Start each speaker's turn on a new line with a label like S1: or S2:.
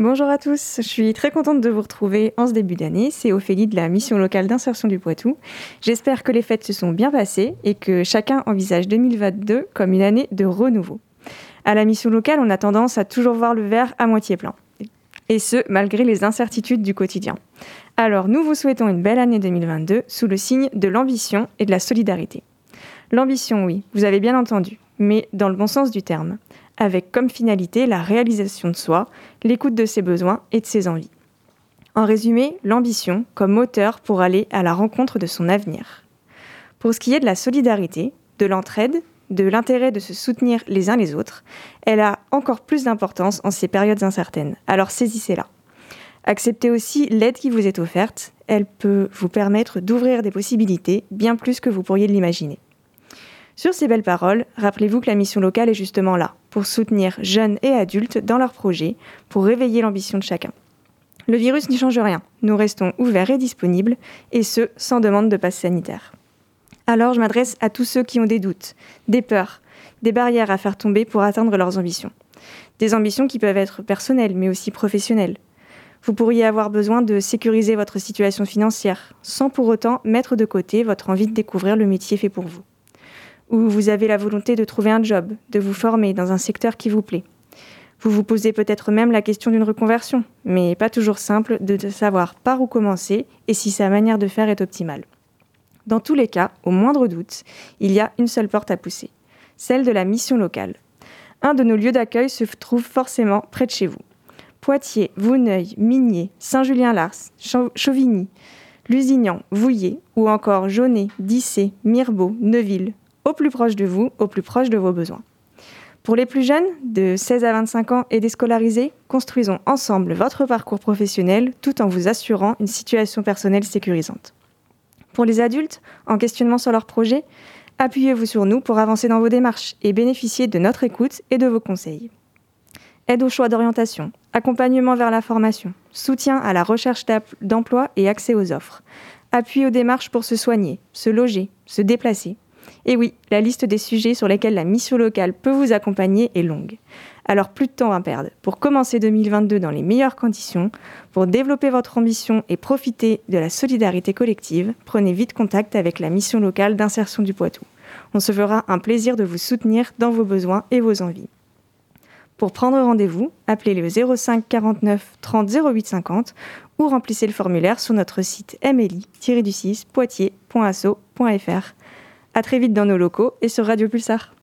S1: Bonjour à tous, je suis très contente de vous retrouver en ce début d'année. C'est Ophélie de la mission locale d'insertion du Poitou. J'espère que les fêtes se sont bien passées et que chacun envisage 2022 comme une année de renouveau. À la mission locale, on a tendance à toujours voir le verre à moitié plein. Et ce, malgré les incertitudes du quotidien. Alors, nous vous souhaitons une belle année 2022 sous le signe de l'ambition et de la solidarité. L'ambition, oui, vous avez bien entendu, mais dans le bon sens du terme avec comme finalité la réalisation de soi, l'écoute de ses besoins et de ses envies. En résumé, l'ambition comme moteur pour aller à la rencontre de son avenir. Pour ce qui est de la solidarité, de l'entraide, de l'intérêt de se soutenir les uns les autres, elle a encore plus d'importance en ces périodes incertaines, alors saisissez-la. Acceptez aussi l'aide qui vous est offerte, elle peut vous permettre d'ouvrir des possibilités bien plus que vous pourriez l'imaginer. Sur ces belles paroles, rappelez-vous que la mission locale est justement là, pour soutenir jeunes et adultes dans leurs projets, pour réveiller l'ambition de chacun. Le virus n'y change rien, nous restons ouverts et disponibles, et ce, sans demande de passe sanitaire. Alors je m'adresse à tous ceux qui ont des doutes, des peurs, des barrières à faire tomber pour atteindre leurs ambitions. Des ambitions qui peuvent être personnelles, mais aussi professionnelles. Vous pourriez avoir besoin de sécuriser votre situation financière, sans pour autant mettre de côté votre envie de découvrir le métier fait pour vous ou vous avez la volonté de trouver un job, de vous former dans un secteur qui vous plaît. Vous vous posez peut-être même la question d'une reconversion, mais pas toujours simple de savoir par où commencer et si sa manière de faire est optimale. Dans tous les cas, au moindre doute, il y a une seule porte à pousser, celle de la mission locale. Un de nos lieux d'accueil se trouve forcément près de chez vous. Poitiers, Vouneuil, Migné, Saint-Julien-Lars, Chauvigny, Lusignan, Vouillé ou encore Jaunet, Dissé, Mirbeau, Neuville, au plus proche de vous, au plus proche de vos besoins. Pour les plus jeunes, de 16 à 25 ans et déscolarisés, construisons ensemble votre parcours professionnel tout en vous assurant une situation personnelle sécurisante. Pour les adultes, en questionnement sur leur projet, appuyez-vous sur nous pour avancer dans vos démarches et bénéficier de notre écoute et de vos conseils. Aide au choix d'orientation, accompagnement vers la formation, soutien à la recherche d'emploi et accès aux offres, appui aux démarches pour se soigner, se loger, se déplacer, et oui, la liste des sujets sur lesquels la mission locale peut vous accompagner est longue. Alors plus de temps à perdre. Pour commencer 2022 dans les meilleures conditions, pour développer votre ambition et profiter de la solidarité collective, prenez vite contact avec la mission locale d'insertion du Poitou. On se fera un plaisir de vous soutenir dans vos besoins et vos envies. Pour prendre rendez-vous, appelez le 05 49 30 08 50 ou remplissez le formulaire sur notre site mli-du6 poitiers.asso.fr. À très vite dans nos locaux et sur Radio Pulsar.